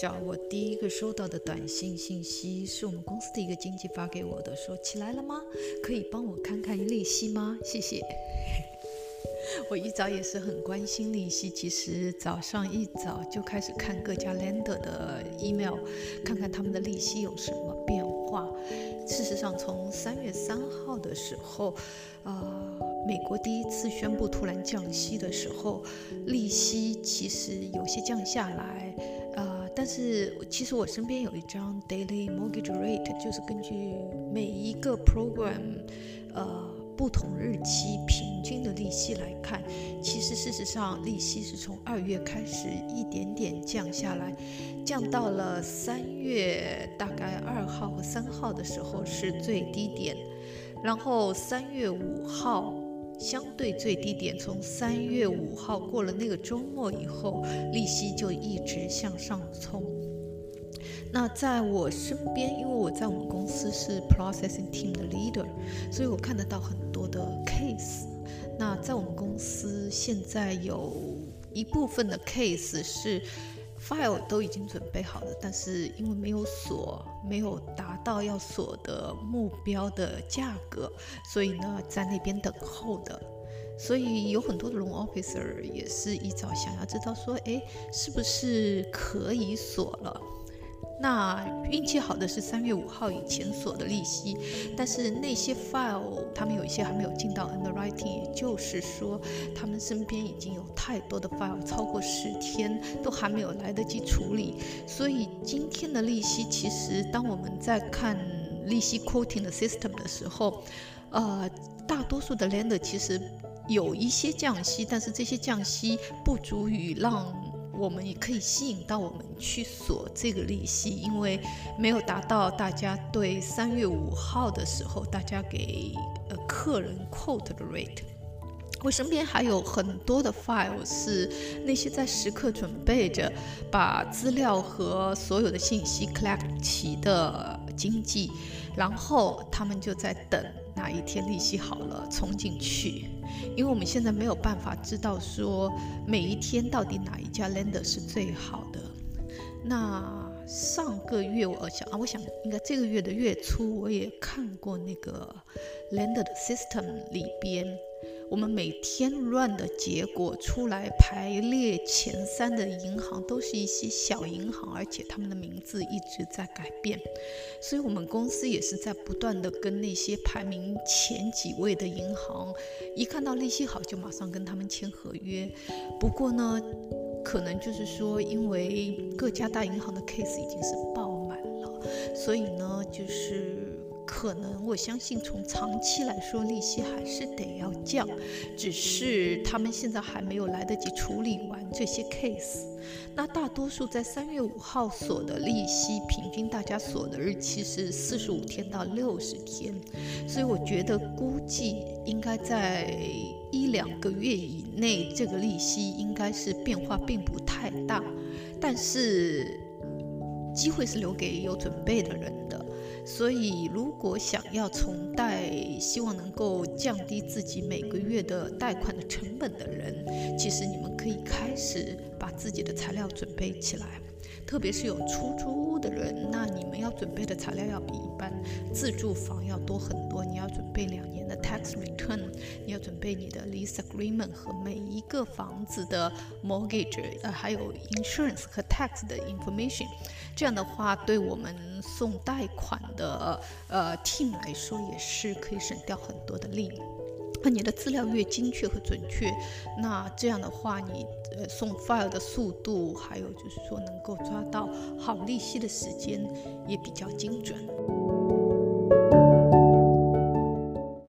早，我第一个收到的短信信息是我们公司的一个经纪发给我的，说起来了吗？可以帮我看看利息吗？谢谢。我一早也是很关心利息，其实早上一早就开始看各家 lender 的 email，看看他们的利息有什么变化。事实上，从三月三号的时候，呃，美国第一次宣布突然降息的时候，利息其实有些降下来，呃，但是其实我身边有一张 daily mortgage rate，就是根据每一个 program，呃。不同日期平均的利息来看，其实事实上利息是从二月开始一点点降下来，降到了三月大概二号和三号的时候是最低点，然后三月五号相对最低点，从三月五号过了那个周末以后，利息就一直向上冲。那在我身边，因为我在我们公司是 processing team 的 leader，所以我看得到很多的 case。那在我们公司现在有一部分的 case 是 file 都已经准备好了，但是因为没有锁，没有达到要锁的目标的价格，所以呢在那边等候的。所以有很多的龙 officer 也是一早想要知道说，哎，是不是可以锁了？那运气好的是三月五号以前锁的利息，但是那些 file 他们有一些还没有进到 underwriting，也就是说他们身边已经有太多的 file，超过十天都还没有来得及处理。所以今天的利息其实当我们在看利息 quoting 的 system 的时候，呃，大多数的 lender 其实有一些降息，但是这些降息不足以让。我们也可以吸引到我们去锁这个利息，因为没有达到大家对三月五号的时候大家给呃客人 quote 的 rate。我身边还有很多的 file 是那些在时刻准备着把资料和所有的信息 collect 齐的经济，然后他们就在等哪一天利息好了冲进去。因为我们现在没有办法知道说每一天到底哪一家 lender 是最好的。那上个月我想啊，我想应该这个月的月初我也看过那个 lender 的 system 里边。我们每天乱的结果出来，排列前三的银行都是一些小银行，而且他们的名字一直在改变，所以我们公司也是在不断的跟那些排名前几位的银行，一看到利息好就马上跟他们签合约。不过呢，可能就是说，因为各家大银行的 case 已经是爆满了，所以呢，就是。可能我相信，从长期来说，利息还是得要降，只是他们现在还没有来得及处理完这些 case。那大多数在三月五号锁的利息，平均大家锁的日期是四十五天到六十天，所以我觉得估计应该在一两个月以内，这个利息应该是变化并不太大，但是机会是留给有准备的人的。所以，如果想要从贷，希望能够降低自己每个月的贷款的成本的人，其实你们可以开始把自己的材料准备起来。特别是有出租屋的人，那你们要准备的材料要比一般自住房要多很多。你要准备两年的 tax return，你要准备你的 lease agreement 和每一个房子的 mortgage，呃，还有 insurance 和 tax 的 information。这样的话，对我们送贷款的呃 team 来说，也是可以省掉很多的力。那你的资料越精确和准确，那这样的话，你呃送 file 的速度，还有就是说能够抓到好利息的时间，也比较精准。